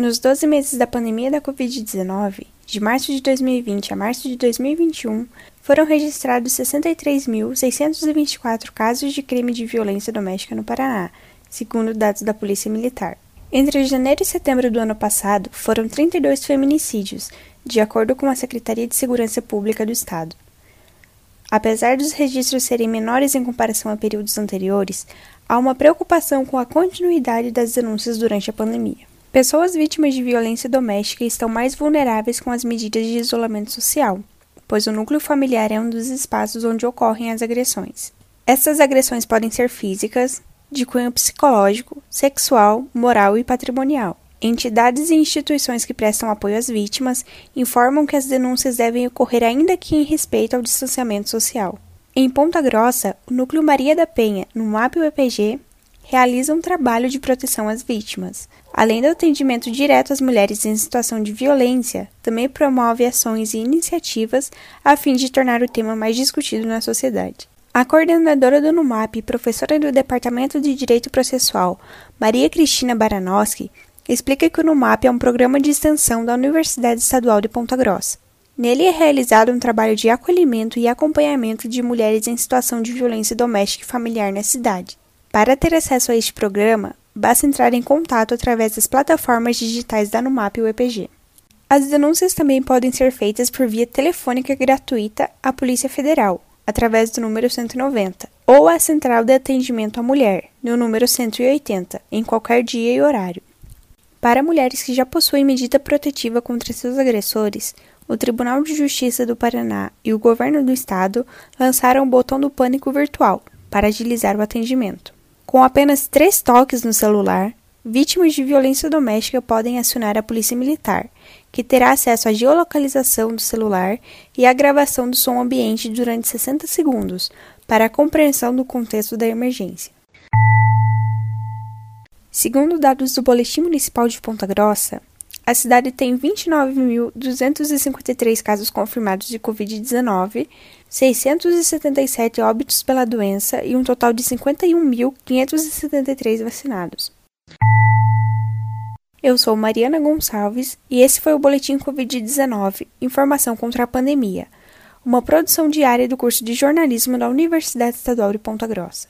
Nos 12 meses da pandemia da Covid-19, de março de 2020 a março de 2021, foram registrados 63.624 casos de crime de violência doméstica no Paraná, segundo dados da Polícia Militar. Entre janeiro e setembro do ano passado, foram 32 feminicídios, de acordo com a Secretaria de Segurança Pública do Estado. Apesar dos registros serem menores em comparação a períodos anteriores, há uma preocupação com a continuidade das denúncias durante a pandemia. Pessoas vítimas de violência doméstica estão mais vulneráveis com as medidas de isolamento social, pois o núcleo familiar é um dos espaços onde ocorrem as agressões. Essas agressões podem ser físicas, de cunho psicológico, sexual, moral e patrimonial. Entidades e instituições que prestam apoio às vítimas informam que as denúncias devem ocorrer ainda que em respeito ao distanciamento social. Em Ponta Grossa, o Núcleo Maria da Penha, no MAP UEPG, realiza um trabalho de proteção às vítimas. Além do atendimento direto às mulheres em situação de violência, também promove ações e iniciativas a fim de tornar o tema mais discutido na sociedade. A coordenadora do NUMAP e professora do Departamento de Direito Processual, Maria Cristina Baranowski, explica que o NUMAP é um programa de extensão da Universidade Estadual de Ponta Grossa. Nele é realizado um trabalho de acolhimento e acompanhamento de mulheres em situação de violência doméstica e familiar na cidade. Para ter acesso a este programa, basta entrar em contato através das plataformas digitais da NUMAP e UEPG. As denúncias também podem ser feitas por via telefônica gratuita à Polícia Federal, através do número 190, ou à Central de Atendimento à Mulher, no número 180, em qualquer dia e horário. Para mulheres que já possuem medida protetiva contra seus agressores, o Tribunal de Justiça do Paraná e o Governo do Estado lançaram o botão do pânico virtual para agilizar o atendimento. Com apenas três toques no celular, vítimas de violência doméstica podem acionar a Polícia Militar, que terá acesso à geolocalização do celular e à gravação do som ambiente durante 60 segundos, para a compreensão do contexto da emergência. Segundo dados do Boletim Municipal de Ponta Grossa, a cidade tem 29.253 casos confirmados de Covid-19, 677 óbitos pela doença e um total de 51.573 vacinados. Eu sou Mariana Gonçalves e esse foi o Boletim Covid-19 Informação contra a Pandemia, uma produção diária do curso de jornalismo da Universidade Estadual de Ponta Grossa.